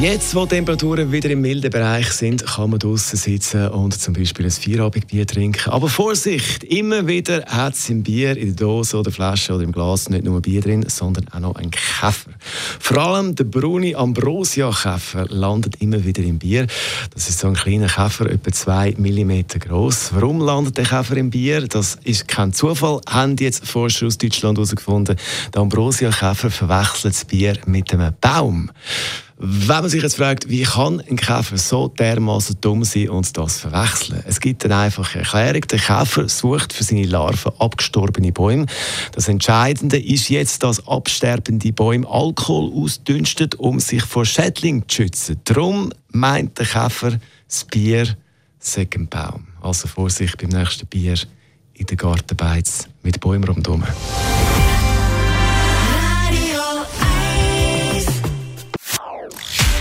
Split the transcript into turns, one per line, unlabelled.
Jetzt, wo die Temperaturen wieder im milden Bereich sind, kann man draußen sitzen und zum Beispiel ein Feierabendbier trinken. Aber Vorsicht! Immer wieder hat es im Bier, in der Dose oder Flasche oder im Glas nicht nur Bier drin, sondern auch noch ein Käfer. Vor allem der Bruni Ambrosia Käfer landet immer wieder im Bier. Das ist so ein kleiner Käfer, etwa 2 mm groß. Warum landet der Käfer im Bier? Das ist kein Zufall, haben jetzt Forscher aus Deutschland herausgefunden. Der Ambrosia Käfer verwechselt das Bier mit einem Baum. Wenn man sich jetzt fragt, wie kann ein Käfer so dermaßen dumm sein und das verwechseln? Es gibt eine einfache Erklärung. Der Käfer sucht für seine Larven abgestorbene Bäume. Das Entscheidende ist jetzt, dass absterbende Bäume Alkohol ausdünstet, um sich vor Schädlingen zu schützen. Darum meint der Käfer, das Bier sei ein Baum. Also Vorsicht beim nächsten Bier in der Gartenbeiz mit Bäumen rundherum.